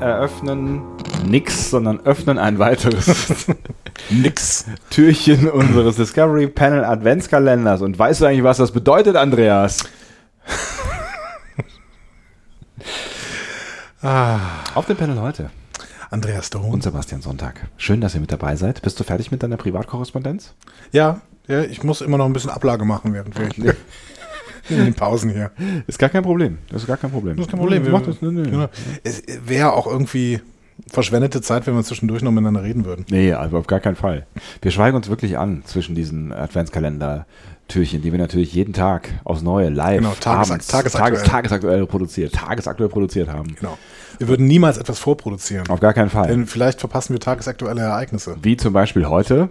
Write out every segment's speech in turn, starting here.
Eröffnen nix, sondern öffnen ein weiteres Nix. Türchen unseres Discovery Panel Adventskalenders. Und weißt du eigentlich, was das bedeutet, Andreas? Auf dem Panel heute Andreas Dohn. und Sebastian Sonntag. Schön, dass ihr mit dabei seid. Bist du fertig mit deiner Privatkorrespondenz? Ja, ja, ich muss immer noch ein bisschen Ablage machen, während wir in den Pausen hier. Ist gar kein Problem. Das ist gar kein Problem. Das ist kein Problem. Wir machen das. Nee, nee. Genau. Es wäre auch irgendwie verschwendete Zeit, wenn wir zwischendurch noch miteinander reden würden. Nee, also auf gar keinen Fall. Wir schweigen uns wirklich an zwischen diesen Adventskalender-Türchen, die wir natürlich jeden Tag aufs Neue live Genau, tages- abends, tagesaktuell. tages, tagesaktuell produziert, tagesaktuell produziert haben. Genau. Wir würden niemals etwas vorproduzieren. Auf gar keinen Fall. Denn vielleicht verpassen wir tagesaktuelle Ereignisse. Wie zum Beispiel heute.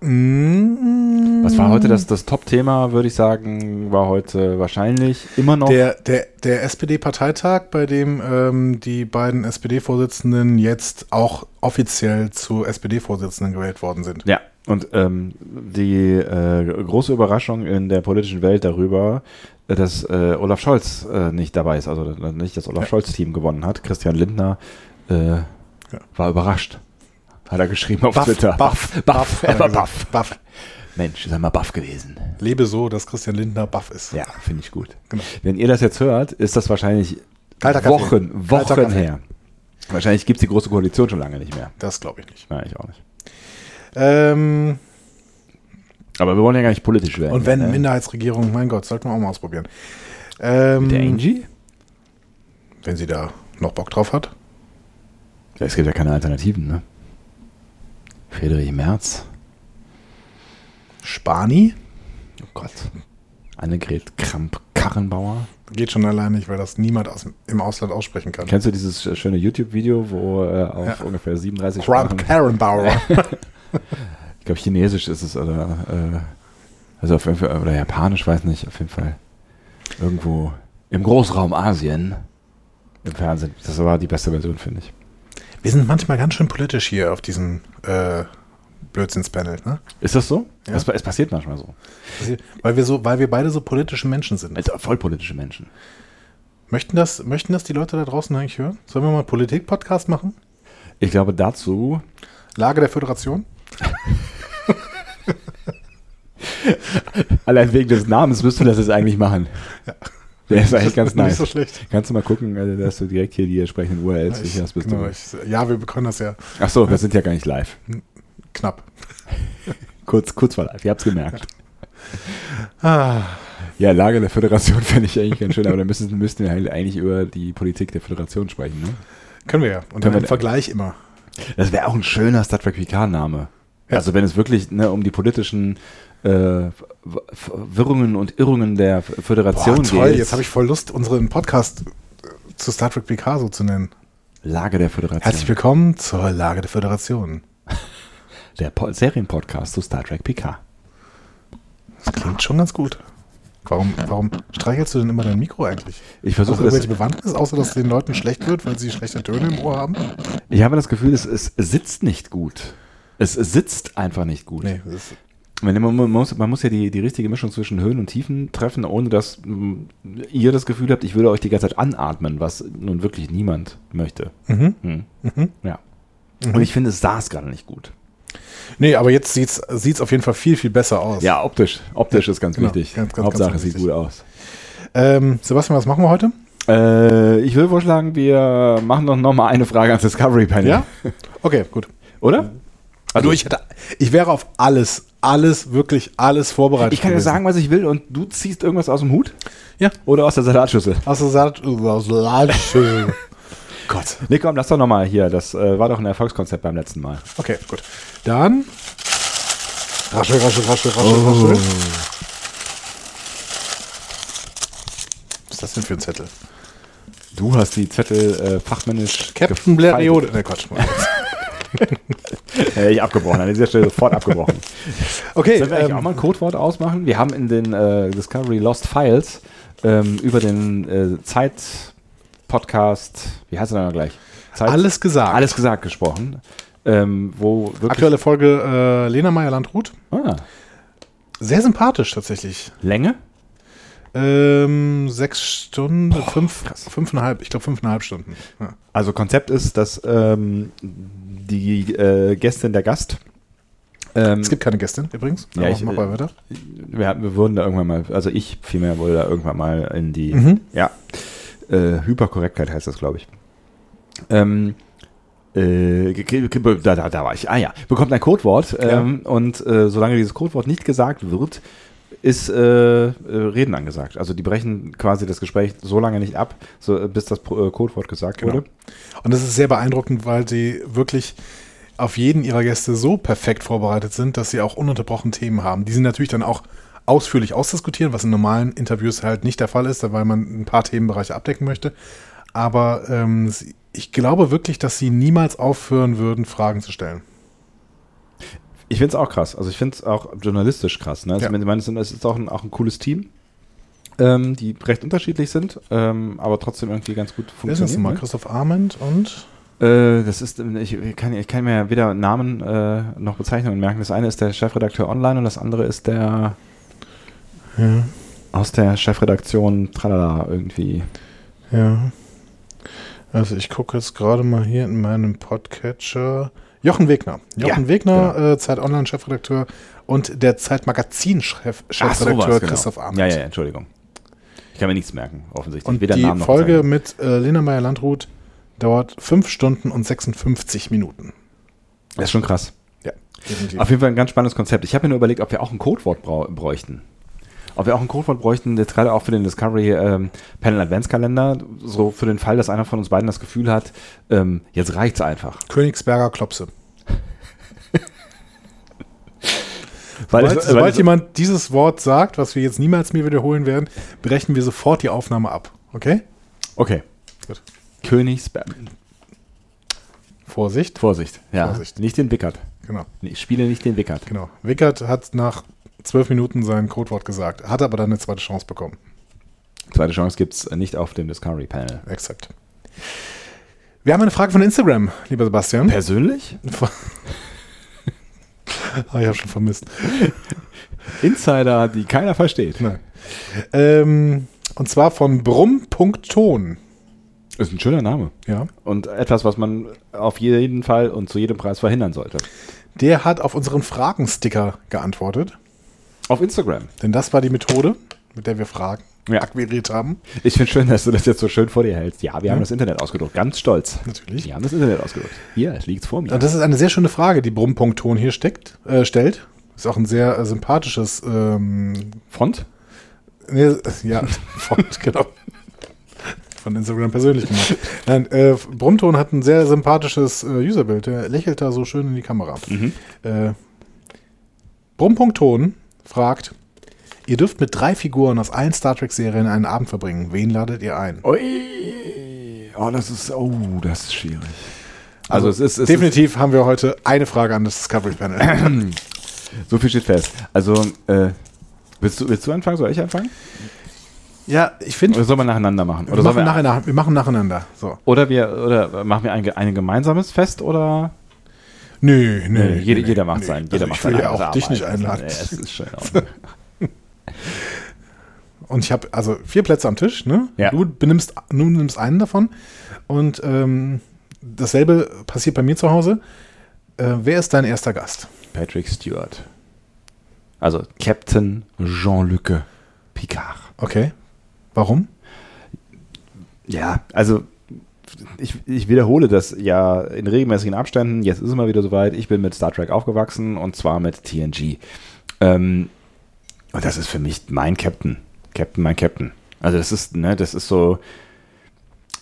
Mm, Was war heute das, das Top-Thema, würde ich sagen, war heute wahrscheinlich immer noch. Der, der, der SPD-Parteitag, bei dem ähm, die beiden SPD-Vorsitzenden jetzt auch offiziell zu SPD-Vorsitzenden gewählt worden sind. ja, und ähm, die äh, große Überraschung in der politischen Welt darüber, dass äh, Olaf Scholz äh, nicht dabei ist, also nicht das Olaf Ja. Scholz-Team gewonnen hat. Christian Lindner äh, war überrascht. Hat er geschrieben auf Twitter. Buff, Buff, hat er war. Buff. Buff. Mensch, ist er mal Buff gewesen. Lebe so, dass Christian Lindner Buff ist. Ja, finde ich gut. Genau. Wenn ihr das jetzt hört, ist das wahrscheinlich. Wochen, Wochen her. Wahrscheinlich gibt es die große Koalition schon lange nicht mehr. Das glaube ich nicht. Nein, ich auch nicht. Ähm, Aber wir wollen ja gar nicht politisch werden. und wenn ne? Minderheitsregierung, mein Gott, sollten wir auch mal ausprobieren. Ähm, Der Angie? wenn sie da noch Bock drauf hat. Ja, es gibt ja keine Alternativen, ne? Friedrich Merz. Spani Oh Gott. Annegret Kramp-Karrenbauer. geht schon allein nicht, weil das niemand aus, im Ausland aussprechen kann. Kennst du dieses schöne YouTube-Video, wo äh, auf Ja. ungefähr 37 Trump Sprachen, Karrenbauer. ich glaube Chinesisch ist es oder äh, also auf jeden Fall, oder Japanisch, weiß nicht, auf jeden Fall irgendwo im Großraum Asien im Fernsehen. Das war die beste Version, finde ich. Wir sind manchmal ganz schön politisch hier auf diesem äh, Blödsinnspanel, ne? Ist das so? Ja. Es, es passiert manchmal so. Weil wir so, weil wir beide so politische Menschen sind. Also vollpolitische Menschen. Möchten das, möchten das die Leute da draußen eigentlich hören? Sollen wir mal einen Politik-Podcast machen? Ich glaube, dazu Lage der Föderation? Allein wegen des Namens müssten wir das jetzt eigentlich machen. Der ist eigentlich ganz Nicht nice. so schlecht. Kannst du mal gucken, äh, dass du direkt hier die entsprechenden URLs Ich, sicherst bist. genau, ich, ja, wir können das ja Ach so, wir sind ja gar nicht live. knapp. Kurz, kurz vor live. Ihr habt's gemerkt. Ah, Ja, Lage der Föderation fände ich eigentlich ganz schön, aber dann müssten, müssten wir halt eigentlich über die Politik der Föderation sprechen. Ne? können wir ja. Und dann im Vergleich immer. Das wäre auch ein schöner Star Trek Picard-Name. Ja. Also wenn es wirklich ne, um die politischen äh, Verwirrungen und Irrungen der Föderation Boah, toll, geht. jetzt habe ich voll Lust, unseren Podcast äh, zu Star Trek PK so zu nennen. Lage der Föderation. Herzlich willkommen zur Lage der Föderation. der Po- Serienpodcast zu Star Trek Picard. Das klingt schon ganz gut. Warum, warum streichelst du denn immer dein Mikro eigentlich? Ich versuche das. irgendwelche Bewandtnis, außer dass es den Leuten schlecht wird, weil sie schlechte Töne im Ohr haben? Ich habe das Gefühl, es, es sitzt nicht gut. Es, es sitzt einfach nicht gut. Nee, das ist, man, muss, man muss ja die, die richtige Mischung zwischen Höhen und Tiefen treffen, ohne dass mm, ihr das Gefühl habt, ich würde euch die ganze Zeit anatmen, was nun wirklich niemand möchte. mhm. Hm. Mhm. Ja. Und ich finde, es saß gerade nicht gut. Nee, aber jetzt sieht es auf jeden Fall viel, viel besser aus. Ja, optisch. Optisch ist ganz genau. wichtig. Ganz, ganz, Hauptsache, ganz es sieht gut aus. Ähm, Sebastian, was machen wir heute? Äh, ich würde vorschlagen, wir machen doch noch mal eine Frage ans Discovery Panel. Ja? Okay, gut. Oder? Also ich, hätte, ich wäre auf alles, alles, wirklich alles vorbereitet. Ich kann gewesen. sagen, was ich will und du ziehst irgendwas aus dem Hut? Ja. Oder aus der Salatschüssel? Aus der Salat, Salatschüssel. Gott. Nee, komm, lass doch noch mal hier. Das äh, war doch ein Erfolgskonzept beim letzten Mal. Okay, gut. Dann. Raschel, raschel, raschel, raschel, Oh. raschel. Was ist das denn für ein Zettel? Du hast die Zettel äh, fachmännisch Captain Blériot. Ne, Quatsch. Äh, ich abgebrochen, an dieser Stelle sofort abgebrochen. Okay, Sollen wir eigentlich auch ähm, mal ein Codewort ausmachen? Wir haben in den äh, Discovery Lost Files ähm, über den äh, Zeit-Podcast, wie heißt er dann gleich? Zeit, alles gesagt. alles gesagt gesprochen. Ähm, wo wirklich. Aktuelle Folge äh, Lena Meyer-Landrut. Ah, Sehr sympathisch tatsächlich. Länge? Ähm, sechs Stunden, Boah, fünf, krass. fünfeinhalb, ich glaube fünfeinhalb Stunden. Ja. Also Konzept ist, dass ähm, die äh, Gästin, der Gast, ähm, Es gibt keine Gästin übrigens. Ja, ich, mach äh, mal weiter. wir, hatten- wir wurden da irgendwann mal, also ich vielmehr wurde da irgendwann mal in die, Mhm. ja, äh, Hyperkorrektheit heißt das, glaube ich. Ähm, äh, da, da, da war ich. Ah ja, bekommt ein Codewort ähm, und äh, solange dieses Codewort nicht gesagt wird, ist äh, äh, Reden angesagt. Also die brechen quasi das Gespräch so lange nicht ab, so, äh, bis das äh, Codewort gesagt Genau. wurde. Und das ist sehr beeindruckend, weil sie wirklich auf jeden ihrer Gäste so perfekt vorbereitet sind, dass sie auch ununterbrochen Themen haben. Die sie natürlich dann auch ausführlich ausdiskutieren, was in normalen Interviews halt nicht der Fall ist, weil man ein paar Themenbereiche abdecken möchte. Aber ähm, ich glaube wirklich, dass sie niemals aufhören würden, Fragen zu stellen. Ich finde es auch krass. Also ich finde es auch journalistisch krass. Ne? Also Ja. ich meine, es ist- auch ein, auch ein cooles Team, ähm, die recht unterschiedlich sind, ähm, aber trotzdem irgendwie ganz gut Wer ist das funktionieren. Ne? Christoph Arment und Äh, das ist, ich kann, ich kann mir weder Namen äh, noch Bezeichnungen merken. Das eine ist der Chefredakteur online und das andere ist der ja, aus der Chefredaktion Tralala irgendwie. ja. Also ich gucke jetzt gerade mal hier in meinem Podcatcher. Jochen Wegner. Jochen Ja, Wegner, äh, Zeit Online Chefredakteur und der Zeit Magazin Chef, Chefredakteur genau. Christoph Arment. Ja, ja, Entschuldigung. Ich kann mir nichts merken, offensichtlich. Und Weder die Namen noch Folge Bezeichnung. mit äh, Lena Meyer-Landrut dauert 5 Stunden und 56 Minuten. Das ist schon krass. Ja, definitiv. Auf jeden Fall ein ganz spannendes Konzept. Ich habe mir nur überlegt, ob wir auch ein Codewort bräuchten. Ob wir auch ein Codewort bräuchten, jetzt gerade auch für den Discovery ähm, Panel Adventskalender, so für den Fall, dass einer von uns beiden das Gefühl hat, ähm, jetzt reicht's einfach. Königsberger Klopse. Weil Sobald, sobald weil jemand dieses Wort sagt, was wir jetzt niemals mehr wiederholen werden, brechen wir sofort die Aufnahme ab. Okay? okay. Gut. Königsberg. Vorsicht. Vorsicht. Ja. Vorsicht. Nicht den Wickert. Genau, Ich spiele nicht den Wickert. genau. Wickert hat nach zwölf Minuten sein Codewort gesagt, hat aber dann eine zweite Chance bekommen. Zweite Chance gibt's nicht auf dem Discovery Panel. Exakt. Wir haben eine Frage von Instagram, lieber Sebastian. Persönlich? Ah, ich habe schon vermisst. Insider, die keiner versteht. Nein. Ähm, und zwar von brumm.ton. Ist ein schöner Name. Ja. Und etwas, was man auf jeden Fall und zu jedem Preis verhindern sollte. Der hat auf unseren Fragensticker geantwortet. Auf Instagram. Denn das war die Methode, mit der wir Fragen Ja. akquiriert haben. Ich finde schön, dass du das jetzt so schön vor dir hältst. Ja, wir Ja. haben das Internet ausgedruckt. Ganz stolz. Natürlich. Wir haben das Internet ausgedruckt. Hier, es liegt vor mir. Und das ist eine sehr schöne Frage, die brumm.ton hier steckt, äh, stellt. Ist auch ein sehr äh, sympathisches, ähm, Font? nee, ja, Font, genau. Von Instagram persönlich gemacht. Nein, äh, Brummton hat ein sehr sympathisches äh, Userbild. Der lächelt da so schön in die Kamera. Mhm. Äh, Brumm.ton fragt, ihr dürft mit drei Figuren aus allen Star Trek-Serien einen Abend verbringen. Wen ladet ihr ein? Ui. Oh, das ist, oh, das ist schwierig. Also, es ist, es Definitiv haben wir heute eine Frage an das Discovery Panel. ist, so viel steht fest. Also, äh, willst du, willst du anfangen? Soll ich anfangen? ja, ich finde, Oder sollen wir nacheinander machen? wir, Oder, sollen machen wir, nacheinander, wir machen nacheinander. So. oder wir, oder machen wir ein, ein gemeinsames Fest oder? Nö, nö. Nee, jeder, nö, jeder macht nö. sein. Also Jeder ich macht will seine ja auch dich nicht einladen. Es ist schön. Und ich habe also vier Plätze am Tisch, ne? Ja. Du benimmst, du nimmst einen davon. Und ähm, dasselbe passiert bei mir zu Hause. Äh, wer ist dein erster Gast? Patrick Stewart. Also Captain Jean-Luc Picard. Okay. Warum? Ja, also ich, ich wiederhole das ja in regelmäßigen Abständen. Jetzt ist es mal wieder soweit. Ich bin mit Star Trek aufgewachsen und zwar mit TNG. Ähm, und das ist für mich mein Captain. Captain, mein Captain. Also das ist, ne, das ist so.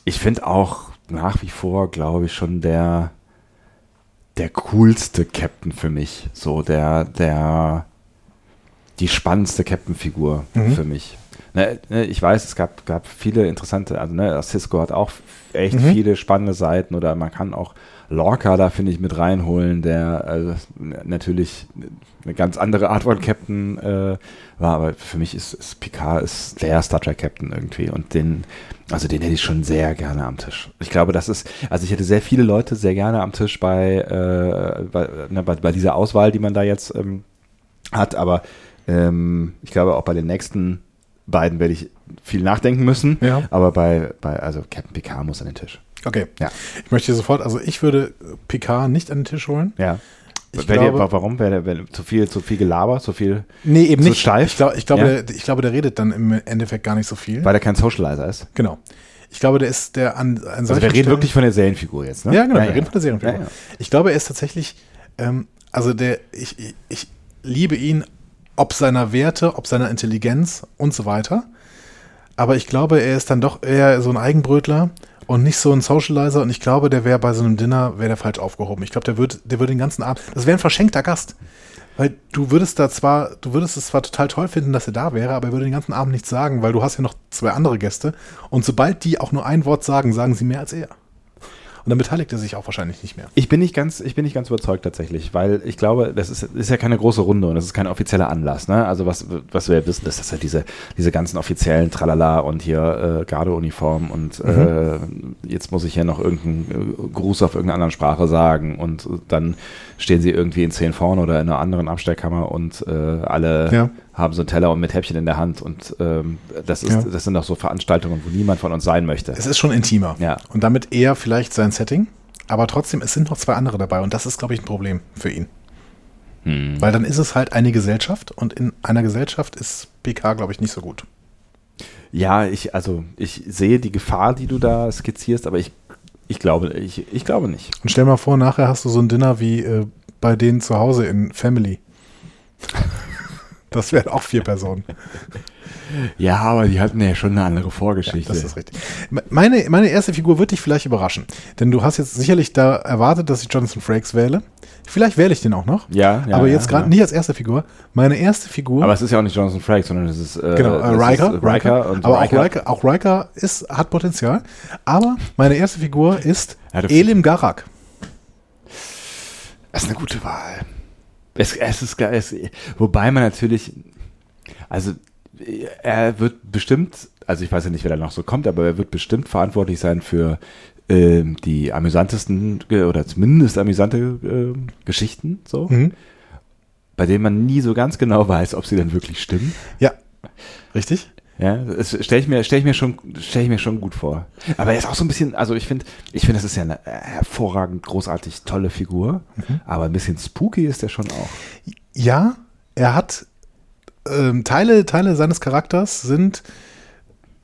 Ich finde auch nach wie vor, glaube ich, schon der der coolste Captain für mich. So der der die spannendste Captain-Figur Mhm. für mich. Ne, ne, ich weiß, es gab, gab viele interessante, also ne, Cisco hat auch echt Mhm. viele spannende Seiten oder man kann auch Lorca da, finde ich, mit reinholen, der also, natürlich eine ganz andere Art von Captain äh, war, aber für mich ist, ist Picard ist der Star Trek Captain irgendwie und den, also den hätte ich schon sehr gerne am Tisch. Ich glaube, das ist, also ich hätte sehr viele Leute sehr gerne am Tisch bei, äh, bei, ne, bei, bei dieser Auswahl, die man da jetzt ähm, hat, aber ähm, ich glaube auch bei den nächsten beiden werde ich viel nachdenken müssen. Ja. Aber bei, bei, also Captain Picard muss an den Tisch. Okay. Ja. Ich möchte sofort, also ich würde Picard nicht an den Tisch holen. Ja. Ich dir- glaube- warum? Wäre wär, zu viel, zu viel Gelaber, zu viel, Nee, eben Zu nicht. steif? Ich, glaub, ich, glaube, Ja. der, ich glaube, der redet dann im Endeffekt gar nicht so viel. weil er kein Socializer ist. genau. Ich glaube, der ist der an, an Also wir reden wirklich von der Serienfigur jetzt, ne? Ja, genau, wir reden von der Serienfigur. Ja, ja. Ich glaube, er ist tatsächlich, ähm, also der, ich, ich, ich liebe ihn, ob seiner Werte, ob seiner Intelligenz und so weiter. Aber ich glaube, er ist dann doch eher so ein Eigenbrötler und nicht so ein Socializer. Und ich glaube, der wäre bei so einem Dinner, wäre der falsch aufgehoben. Ich glaube, der wird, der würde den ganzen Abend, das wäre ein verschenkter Gast. Weil du würdest da zwar, du würdest es zwar total toll finden, dass er da wäre, aber er würde den ganzen Abend nichts sagen, weil du hast ja noch zwei andere Gäste. Und sobald die auch nur ein Wort sagen, sagen sie mehr als er. Und dann beteiligt er sich auch wahrscheinlich nicht mehr. Ich bin nicht ganz, ich bin nicht ganz überzeugt tatsächlich, weil ich glaube, das ist, ist ja keine große Runde und das ist kein offizieller Anlass. Ne? Also was, was wir ja wissen, ist, dass ja diese, diese ganzen offiziellen Tralala und hier äh, Gardeuniform und äh, jetzt muss ich ja noch irgendeinen äh, Gruß auf irgendeiner anderen Sprache sagen und äh, dann stehen sie irgendwie in zehn vorne oder in einer anderen Abstellkammer und äh, alle Ja. Haben so einen Teller und mit Häppchen in der Hand und ähm, das, ist, Ja. das sind doch so Veranstaltungen, wo niemand von uns sein möchte. Es ist schon intimer. Ja. Und damit eher vielleicht sein Setting. Aber trotzdem, es sind noch zwei andere dabei. Und das ist, glaube ich, ein Problem für ihn. Hm. Weil dann ist es halt eine Gesellschaft. Und in einer Gesellschaft ist PK, glaube ich, nicht so gut. Ja, ich, also ich sehe die Gefahr, die du da skizzierst, aber ich, ich glaube, ich, ich glaube nicht. Und stell mal vor, nachher hast du so ein Dinner wie äh, bei denen zu Hause in Family. Das wären auch vier Personen. Ja, aber die hatten ja schon eine andere Ja, Vorgeschichte. das ist richtig. Meine, meine erste Figur wird dich vielleicht überraschen. Denn du hast jetzt sicherlich da erwartet, dass ich Jonathan Frakes wähle. Vielleicht wähle ich den auch noch. ja, ja, aber ja, jetzt gerade ja. nicht als erste Figur. Meine erste Figur. Aber es ist ja auch nicht Jonathan Frakes, sondern es ist äh, Genau, äh, Riker, ist Riker, und aber Riker. auch Riker, auch Riker ist, hat Potenzial. Aber meine erste Figur ist Ja, Elim Garak. Das ist eine gute Wahl. Es, es ist geil. Es, wobei man natürlich, also er wird bestimmt, also ich weiß ja nicht, wer da noch so kommt, aber er wird bestimmt verantwortlich sein für ähm, die amüsantesten äh, oder zumindest amüsante äh, Geschichten, so, Mhm. bei denen man nie so ganz genau weiß, ob sie dann wirklich stimmen. Ja, richtig? Ja, das stelle ich mir, stell ich mir schon, stelle ich mir schon gut vor. Aber er ist auch so ein bisschen, also ich finde, ich finde, das ist ja eine hervorragend, großartig tolle Figur. Aber ein bisschen spooky ist er schon auch. Ja, er hat ähm, Teile, Teile seines Charakters sind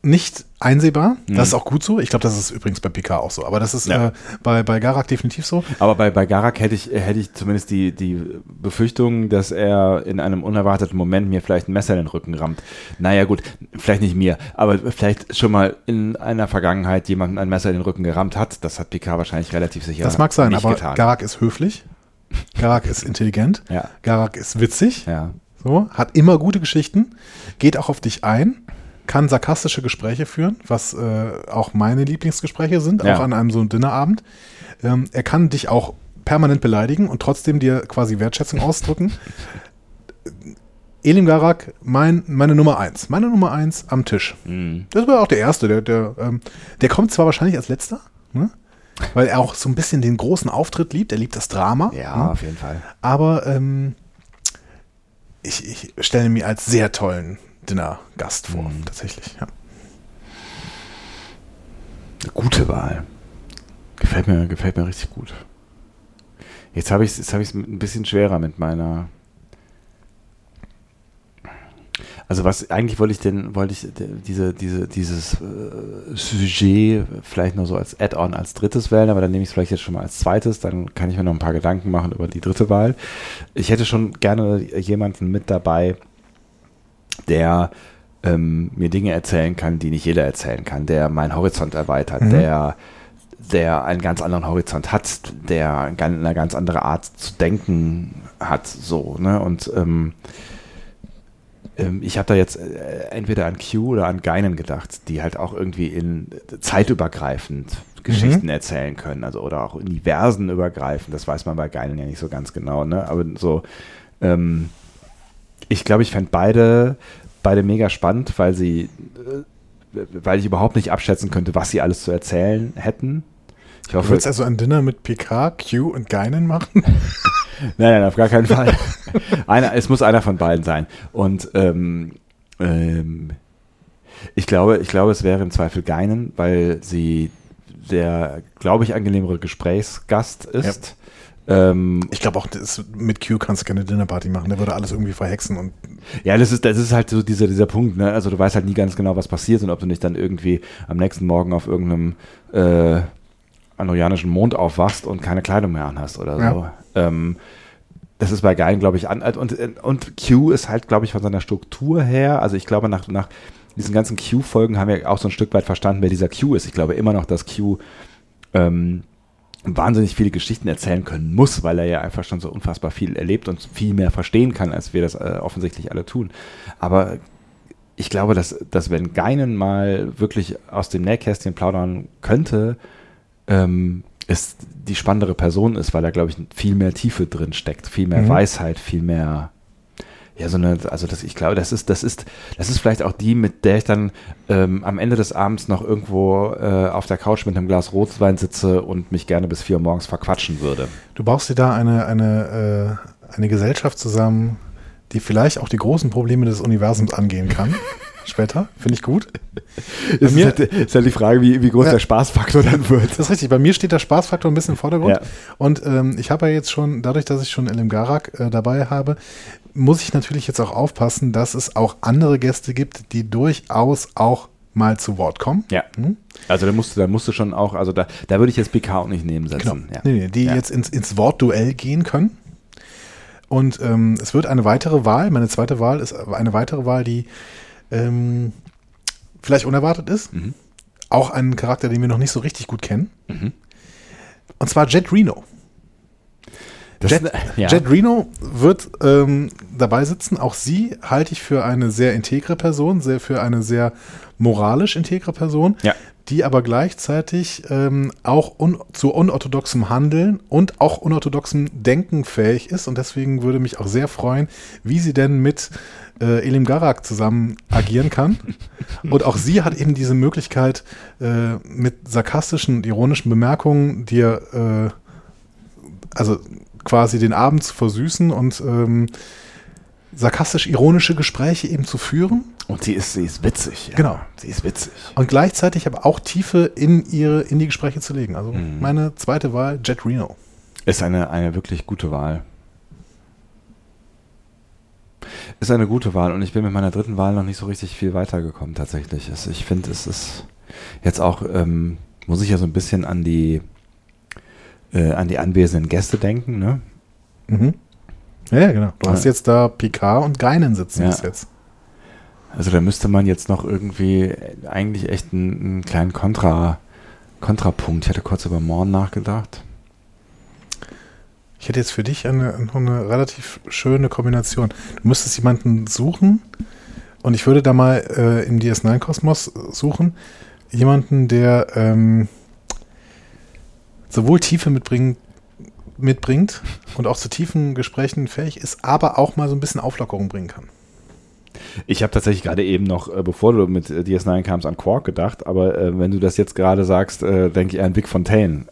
nicht einsehbar. Mhm. Das ist auch gut so. Ich glaube, das ist übrigens bei PK auch so. Aber das ist Ja. äh, bei, bei Garak definitiv so. Aber bei, bei Garak hätte ich, hätte ich zumindest die, die Befürchtung, dass er in einem unerwarteten Moment mir vielleicht ein Messer in den Rücken rammt. Naja, gut, vielleicht nicht mir, aber vielleicht schon mal in einer Vergangenheit jemanden ein Messer in den Rücken gerammt hat. Das hat Picard wahrscheinlich relativ sicher das mag sein, aber getan. Garak ist höflich. Garak ist intelligent. Ja. Garak ist witzig. Ja. So, hat immer gute Geschichten, geht auch auf dich ein, kann sarkastische Gespräche führen, was äh, auch meine Lieblingsgespräche sind, Ja. auch an einem so einem Dinnerabend. Ähm, er kann dich auch permanent beleidigen und trotzdem dir quasi Wertschätzung ausdrücken. Elim Garak, mein, meine Nummer eins. Meine Nummer eins am Tisch. Mhm. Das war auch der erste. Der, der, ähm, der kommt zwar wahrscheinlich als letzter, ne? weil er auch so ein bisschen den großen Auftritt liebt. Er liebt das Drama. Ja, ne? auf jeden Fall. Aber ähm, ich, ich stelle mir als sehr tollen Dinner-Gast vor, Mhm. tatsächlich. Ja. Eine gute Wahl. Gefällt mir, gefällt mir richtig gut. Jetzt habe ich es hab ich's ein bisschen schwerer mit meiner. Also was eigentlich wollte ich denn, wollte ich diese, diese, dieses äh, Sujet vielleicht noch so als Add-on als drittes wählen, aber dann nehme ich es vielleicht jetzt schon mal als zweites, dann kann ich mir noch ein paar Gedanken machen über die dritte Wahl. Ich hätte schon gerne jemanden mit dabei, der ähm, mir Dinge erzählen kann, die nicht jeder erzählen kann, der meinen Horizont erweitert, Mhm. der, der einen ganz anderen Horizont hat, der eine gan- eine ganz andere Art zu denken hat, so, ne? Und ähm, ähm, ich habe da jetzt äh, entweder an Q oder an Geinen gedacht, die halt auch irgendwie in zeitübergreifend Geschichten erzählen können, also oder auch universenübergreifend, das weiß man bei Geinen ja nicht so ganz genau, ne? Aber so, ähm, ich glaube, ich fände beide, beide mega spannend, weil sie, äh, weil ich überhaupt nicht abschätzen könnte, was sie alles zu erzählen hätten. Ich Du hoffe, willst also ein Dinner mit PK, Q und Geinen machen? Nein, nein, auf gar keinen Fall. einer, es muss einer von beiden sein. Und ähm, ähm, Ich glaube, ich glaube, es wäre im Zweifel Geinen, weil sie der, glaube ich, angenehmere Gesprächsgast ist. Ähm, ich glaube auch, das, mit Q kannst du keine Dinnerparty machen. Der würde alles irgendwie verhexen und. Ja, das ist, das ist halt so dieser, dieser Punkt, ne? Also du weißt halt nie ganz genau, was passiert und ob du nicht dann irgendwie am nächsten Morgen auf irgendeinem äh, androjanischen Mond aufwachst und keine Kleidung mehr anhast oder so. Ja. Ähm, das ist bei Geilen, glaube ich, an. Und, und Q ist halt, glaube ich, von seiner Struktur her, also ich glaube, nach, nach diesen ganzen Q-Folgen haben wir auch so ein Stück weit verstanden, wer dieser Q ist. Ich glaube immer noch, dass Q ähm, wahnsinnig viele Geschichten erzählen können muss, weil er ja einfach schon so unfassbar viel erlebt und viel mehr verstehen kann, als wir das äh, offensichtlich alle tun. Aber ich glaube, dass, dass wenn Geinen mal wirklich aus dem Nähkästchen plaudern könnte, ähm, ist die spannendere Person ist, weil er, glaube ich, viel mehr Tiefe drin steckt, viel mehr mhm. Weisheit, viel mehr ja, so eine, also das, ich glaube, das ist, das ist, das ist vielleicht auch die, mit der ich dann ähm, am Ende des Abends noch irgendwo äh, auf der Couch mit einem Glas Rotwein sitze und mich gerne bis vier Uhr morgens verquatschen würde. Du baust dir da eine, eine, äh, eine Gesellschaft zusammen, die vielleicht auch die großen Probleme des Universums angehen kann. später. Finde ich gut. Bei ist, mir, halt, ist halt die Frage, wie, wie groß ja, der Spaßfaktor dann wird. Das ist richtig. Bei mir steht der Spaßfaktor ein bisschen im Vordergrund. Ja. Und ähm, ich habe ja jetzt schon, dadurch, dass ich schon Elim Garak äh, dabei habe, muss ich natürlich jetzt auch aufpassen, dass es auch andere Gäste gibt, die durchaus auch mal zu Wort kommen. Ja. Hm? Also da musst du, da musst du schon auch, also da, da würde ich jetzt PK auch nicht nehmen setzen. Genau. Ja. Nee, nee, die ja. jetzt ins, ins Wortduell gehen können. Und ähm, es wird eine weitere Wahl, meine zweite Wahl ist eine weitere Wahl, die ähm, vielleicht unerwartet ist. Mhm. Auch ein Charakter, den wir noch nicht so richtig gut kennen. Mhm. Und zwar Jet Reno. Jet, ja. Jet, Reno wird ähm, dabei sitzen. Auch sie halte ich für eine sehr integre Person, sehr für eine sehr moralisch integre Person, ja. Die aber gleichzeitig ähm, auch un zu unorthodoxem Handeln und auch unorthodoxem Denken fähig ist. Und deswegen würde mich auch sehr freuen, wie sie denn mit äh, Elim Garak zusammen agieren kann. und auch sie hat eben diese Möglichkeit, äh, mit sarkastischen, ironischen Bemerkungen dir, äh, also quasi den Abend zu versüßen und ähm, sarkastisch-ironische Gespräche eben zu führen. Und sie ist, sie ist witzig. Ja. Genau. Sie ist witzig. Und gleichzeitig aber auch Tiefe in ihre, in die Gespräche zu legen. Also mhm. meine zweite Wahl, Jet Reno. Ist eine, eine wirklich gute Wahl. Ist eine gute Wahl und ich bin mit meiner dritten Wahl noch nicht so richtig viel weitergekommen tatsächlich. Ich finde, es ist jetzt auch, ähm, muss ich ja so ein bisschen an die äh, an die anwesenden Gäste denken, ne? Mhm. Ja, genau. Du hast jetzt da Picard und Geinen sitzen ja. bis jetzt. Also da müsste man jetzt noch irgendwie eigentlich echt einen, einen kleinen Kontra, Kontrapunkt. Ich hatte kurz über Morn nachgedacht. Ich hätte jetzt für dich eine, eine relativ schöne Kombination. Du müsstest jemanden suchen und ich würde da mal äh, im DS9-Kosmos suchen. Jemanden, der ähm, sowohl Tiefe mitbringen, mitbringt und auch zu tiefen Gesprächen fähig ist, aber auch mal so ein bisschen Auflockerung bringen kann. Ich habe tatsächlich gerade eben noch, äh, bevor du mit äh, DS9 kamst, an Quark gedacht, aber äh, wenn du das jetzt gerade sagst, äh, denke ich an Vic Fontaine.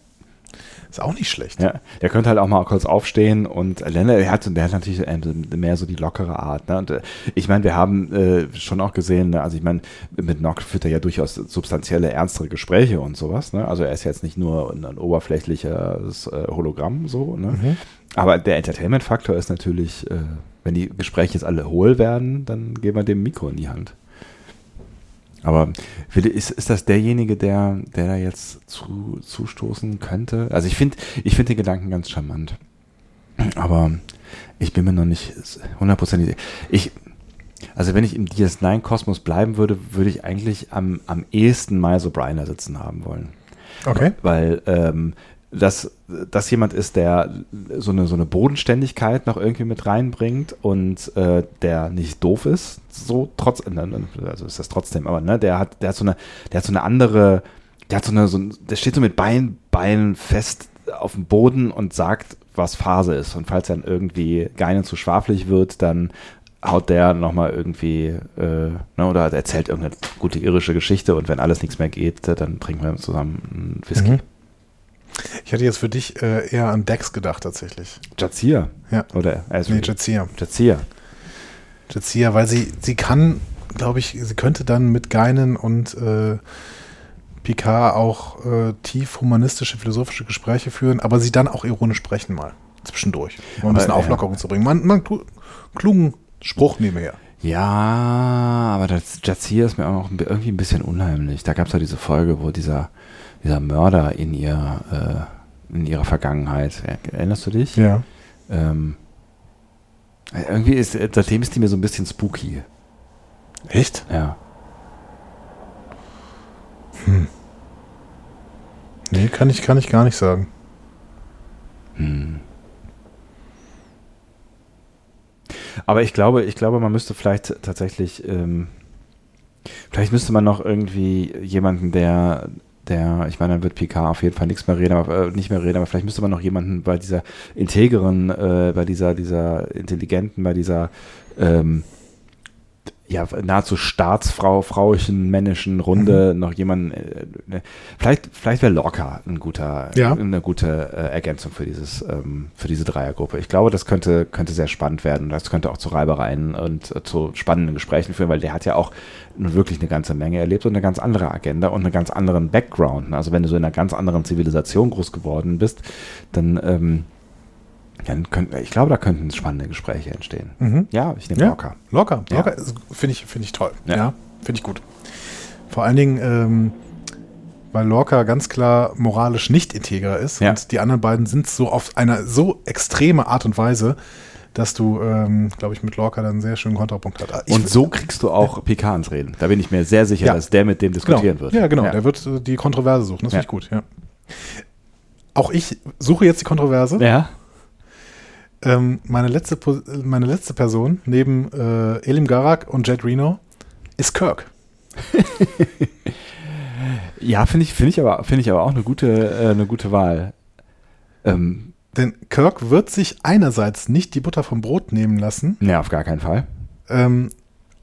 Ist auch nicht schlecht. Ja, der könnte halt auch mal kurz aufstehen und Lennart, der hat, der hat natürlich mehr so die lockere Art. Ne? Und äh, ich meine, wir haben äh, schon auch gesehen, ne? also ich meine, mit Nock führt er ja durchaus substanzielle, ernstere Gespräche und sowas. Ne? Also er ist jetzt nicht nur ein, ein oberflächliches äh, Hologramm so. Ne? Mhm. Aber der Entertainment-Faktor ist natürlich, äh, wenn die Gespräche jetzt alle hohl werden, dann geben wir dem Mikro in die Hand. Aber ist, ist das derjenige, der, der da jetzt zu, zustoßen könnte? Also ich finde ich find den Gedanken ganz charmant. Aber ich bin mir noch nicht hundertprozentig. Ich, also wenn ich im DS9-Kosmos bleiben würde, würde ich eigentlich am, am ehesten Miles O'Brien sitzen haben wollen. Okay. Weil ähm, dass das jemand ist, der so eine, so eine Bodenständigkeit noch irgendwie mit reinbringt und äh, der nicht doof ist, so trotz, äh, also ist das trotzdem, aber ne, der hat, der hat so eine, der hat so eine andere, der hat so eine, so, der steht so mit Beinen, Beinen fest auf dem Boden und sagt, was Phase ist. Und falls dann irgendwie Geinen zu schwaflich wird, dann haut der nochmal irgendwie, äh, ne, oder erzählt irgendeine gute irische Geschichte und wenn alles nichts mehr geht, dann trinken wir zusammen einen Whisky. Mhm. Ich hätte jetzt für dich äh, eher an Dex gedacht, tatsächlich. Jazia? Ja. Oder, also nee, Jazia. Jazia. Jazia, weil sie, sie kann glaube ich, sie könnte dann mit Geinen und äh, Picard auch äh, tief humanistische, philosophische Gespräche führen, aber sie dann auch ironisch sprechen mal zwischendurch, um ein bisschen ja. Auflockerung zu bringen. Man, man klugen Spruch nebenher. Ja, aber das Jazir ist mir auch irgendwie ein bisschen unheimlich. Da gab es ja diese Folge, wo dieser, dieser Mörder in ihr, äh, in ihrer Vergangenheit, er- erinnerst du dich? Ja. Ähm, irgendwie ist, seitdem ist die mir so ein bisschen spooky. Echt? Ja. Nee, kann ich, kann ich gar nicht sagen. Hm. Aber ich glaube, ich glaube, man müsste vielleicht tatsächlich, ähm, vielleicht müsste man noch irgendwie jemanden, der, der, ich meine, dann wird PK auf jeden Fall nichts mehr reden, aber, äh, nicht mehr reden, aber vielleicht müsste man noch jemanden bei dieser integeren, äh, bei dieser, dieser intelligenten, bei dieser ähm, ja, nahezu staatsfrau, frauischen, männischen Runde noch jemanden, äh, ne, vielleicht, vielleicht wäre Lorca ein guter, Ja. eine gute äh, Ergänzung für dieses, ähm, für diese Dreiergruppe. Ich glaube, das könnte, könnte sehr spannend werden. Das könnte auch zu Reibereien und äh, zu spannenden Gesprächen führen, weil der hat ja auch wirklich eine ganze Menge erlebt und eine ganz andere Agenda und einen ganz anderen Background. Also wenn du so in einer ganz anderen Zivilisation groß geworden bist, dann, ähm, dann könnte, ich glaube, da könnten spannende Gespräche entstehen. Mhm. Ja, ich nehme Ja. Lorca. Locker, Ja. locker. Finde ich, finde ich toll. Ja. Ja, finde ich gut. Vor allen Dingen, ähm, weil Lorca ganz klar moralisch nicht integer ist Ja. und die anderen beiden sind so auf einer so extreme Art und Weise, dass du, ähm, glaube ich, mit Lorca dann einen sehr schönen Kontrapunkt hast. Ich- Und so kriegst du auch PK ans Reden. Da bin ich mir sehr sicher, Ja. dass der mit dem genau. diskutieren wird. Ja, genau. Der wird äh, die Kontroverse suchen. Das Ja. finde ich gut, ja. Auch ich suche jetzt die Kontroverse. ja. Ähm, meine, letzte, meine letzte Person neben äh, Elim Garak und Jet Reno ist Kirk. Ja, finde ich, finde ich, aber, finde ich aber auch eine gute, äh, eine gute Wahl. Ähm, Denn Kirk wird sich einerseits nicht die Butter vom Brot nehmen lassen ne, auf gar keinen Fall. ähm,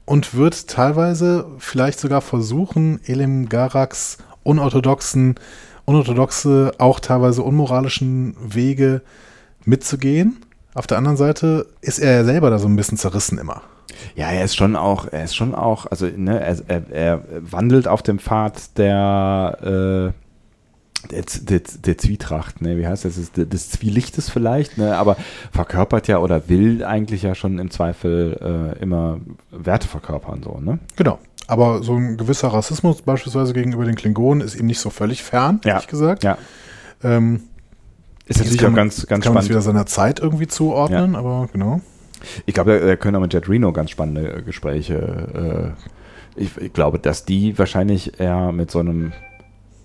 und wird teilweise vielleicht sogar versuchen, Elim Garaks unorthodoxen, unorthodoxe, auch teilweise unmoralischen Wege mitzugehen. Auf der anderen Seite ist er ja selber da so ein bisschen zerrissen immer. Ja, er ist schon auch, er ist schon auch, also ne, er, er, er wandelt auf dem Pfad der, äh, der, der, der Zwietracht, ne, wie heißt das, des, des Zwielichtes vielleicht, ne, aber verkörpert ja oder will eigentlich ja schon im Zweifel äh, immer Werte verkörpern, so, ne? Genau. Aber so ein gewisser Rassismus beispielsweise gegenüber den Klingonen ist ihm nicht so völlig fern, Ja. ehrlich gesagt. Ja. Ähm, Ist jetzt natürlich kann auch man- ganz, ganz kann es spannend. wieder seiner Zeit irgendwie zuordnen, aber genau. Ich glaube, da, da können auch mit Jet Reno ganz spannende äh, Gespräche. Äh, ich, ich glaube, dass die wahrscheinlich eher mit so einem.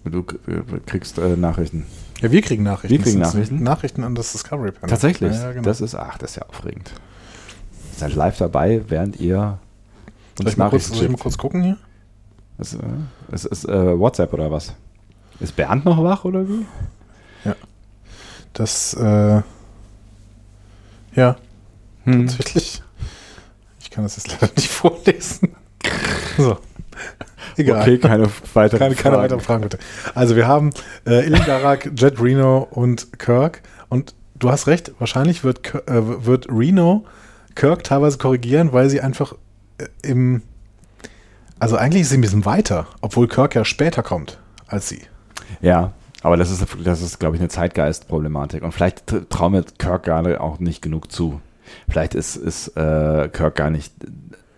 Du äh, kriegst äh, Nachrichten. Ja, wir kriegen Nachrichten. Wir kriegen Nachrichten? Nachrichten an das Discovery Panel. Tatsächlich. Ja, ja, genau. Das ist, ach, das ist ja aufregend. Ihr seid live dabei, während ihr soll, ich mal kurz, soll ich mal kurz gucken hier? Das, äh, ist ist äh, WhatsApp oder was? Ist Bernd noch wach oder wie? Das, äh, ja, Hm. tatsächlich. Ich kann das jetzt leider nicht vorlesen. So. Egal. Okay, keine weiteren Keine, keine weiteren Fragen, bitte. Also wir haben äh, Ilin Garak, Jet Reno und Kirk. Und du hast recht, wahrscheinlich wird, äh, wird Reno Kirk teilweise korrigieren, weil sie einfach äh, im... Also eigentlich ist sie ein bisschen weiter, obwohl Kirk ja später kommt als sie. Ja, aber das ist, das ist glaube ich, eine Zeitgeist-Problematik. Und vielleicht trauen wir Kirk gerade auch nicht genug zu. Vielleicht ist, ist äh, Kirk gar nicht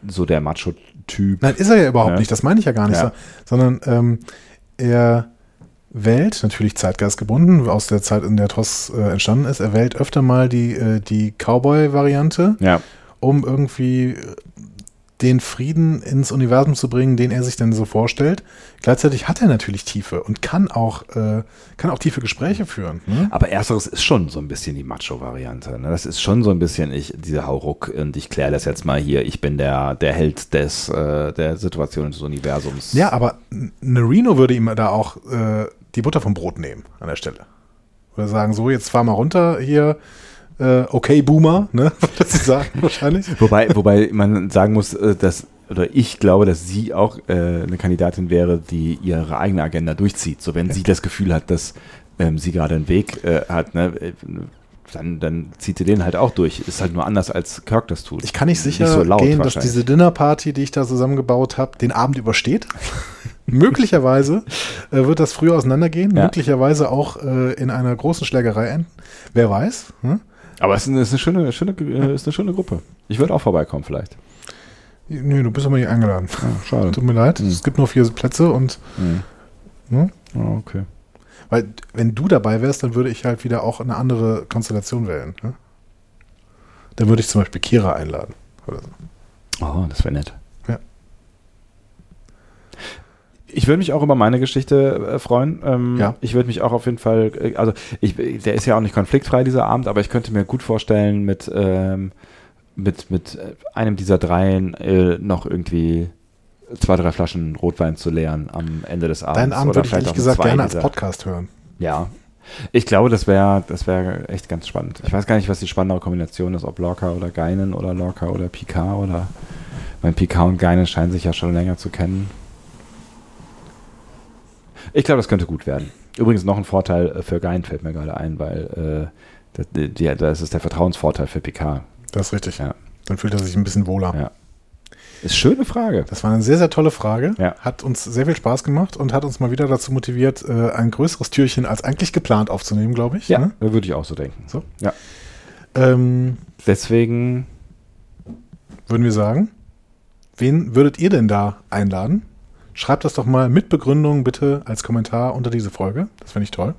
so der Macho-Typ. Nein, ist er ja überhaupt Ja. nicht, das meine ich ja gar nicht, Ja. so, sondern ähm, er wählt, natürlich zeitgeistgebunden, aus der Zeit, in der TOS äh, entstanden ist, er wählt öfter mal die, äh, die Cowboy-Variante, Ja, um irgendwie den Frieden ins Universum zu bringen, den er sich dann so vorstellt. Gleichzeitig hat er natürlich Tiefe und kann auch, äh, kann auch tiefe Gespräche führen. Ne? aber ersteres ist schon so ein bisschen die Macho-Variante. Ne? Das ist schon so ein bisschen ich, dieser Hauruck und ich kläre das jetzt mal hier. Ich bin der, der Held des, äh, der Situation des Universums. Ja, aber eine Reno würde ihm da auch äh, die Butter vom Brot nehmen an der Stelle. Würde sagen, so, jetzt fahr mal runter hier. Äh, okay, Boomer, ne? Würde sie sagen, wahrscheinlich. Wobei, wobei man sagen muss, äh, dass, oder ich glaube, dass sie auch äh, eine Kandidatin wäre, die ihre eigene Agenda durchzieht. So wenn sie das Gefühl hat, dass ähm, sie gerade einen Weg äh, hat, ne? äh, dann, dann zieht ihr den halt auch durch. Ist halt nur anders, als Kirk das tut. Ich kann nicht sicher so laut gehen, dass diese Dinnerparty, die ich da zusammengebaut habe, den Abend übersteht. Möglicherweise äh, wird das früher auseinandergehen, Ja. möglicherweise auch äh, in einer großen Schlägerei enden. Wer weiß? Hm? Aber es ist eine, ist eine, schöne, schöne, äh, ist eine schöne Gruppe. Ich würde auch vorbeikommen vielleicht. Nö, du bist aber nicht eingeladen. Ja, schade. Tut mir leid, Hm. es gibt nur vier Plätze und Mhm. hm? Oh, okay. weil wenn du dabei wärst, dann würde ich halt wieder auch eine andere Konstellation wählen. Ne? Dann würde ich zum Beispiel Kira einladen. Oder so. Oh, das wäre nett. Ja. Ich würde mich auch über meine Geschichte äh, freuen. Ähm, Ja. Ich würde mich auch auf jeden Fall, äh, also ich, der ist ja auch nicht konfliktfrei, dieser Abend, aber ich könnte mir gut vorstellen, mit, ähm, mit, mit äh, einem dieser dreien äh, noch irgendwie zwei, drei Flaschen Rotwein zu leeren am Ende des Abends. Deinen Abend würde ich ehrlich gesagt gerne als Podcast hören. Ja. Ich glaube, das wäre das wäre echt ganz spannend. Ich weiß gar nicht, was die spannendere Kombination ist, ob Lorca oder Geinen oder Lorca oder Picard oder. Mein Picard und Geinen scheinen sich ja schon länger zu kennen. Ich glaube, das könnte gut werden. Übrigens noch ein Vorteil äh, für Gein fällt mir gerade ein, weil äh, das, die, das ist der Vertrauensvorteil für Picard. Das ist richtig. Ja. Dann fühlt er sich ein bisschen wohler. Ja. Ist schöne Frage. Das war eine sehr, sehr tolle Frage. Ja. Hat uns sehr viel Spaß gemacht und hat uns mal wieder dazu motiviert, äh, ein größeres Türchen als eigentlich geplant aufzunehmen, glaube ich. Ja, Ne? würde ich auch so denken. So. Ja. Ähm, Deswegen, würden wir sagen, wen würdet ihr denn da einladen? Schreibt das doch mal mit Begründung bitte als Kommentar unter diese Folge. Das finde ich toll.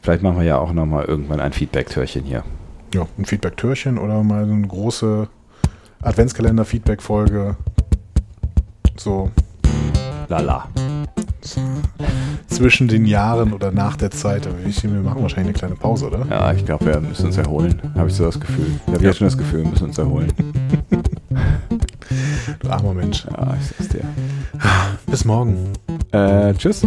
vielleicht machen wir ja auch nochmal irgendwann ein Feedback-Türchen hier. Ja, ein Feedback-Türchen oder mal so eine große Adventskalender-Feedback-Folge. So Lala. Zwischen den Jahren oder nach der Zeit. Aber ich- Wir machen wahrscheinlich eine kleine Pause, oder? Ja, ich glaube, wir müssen uns erholen. Habe ich so das Gefühl. Ich habe jetzt schon das Gefühl, wir müssen uns erholen. Du armer Mensch. Ja, ich sag's dir. Bis morgen. Äh, tschüss.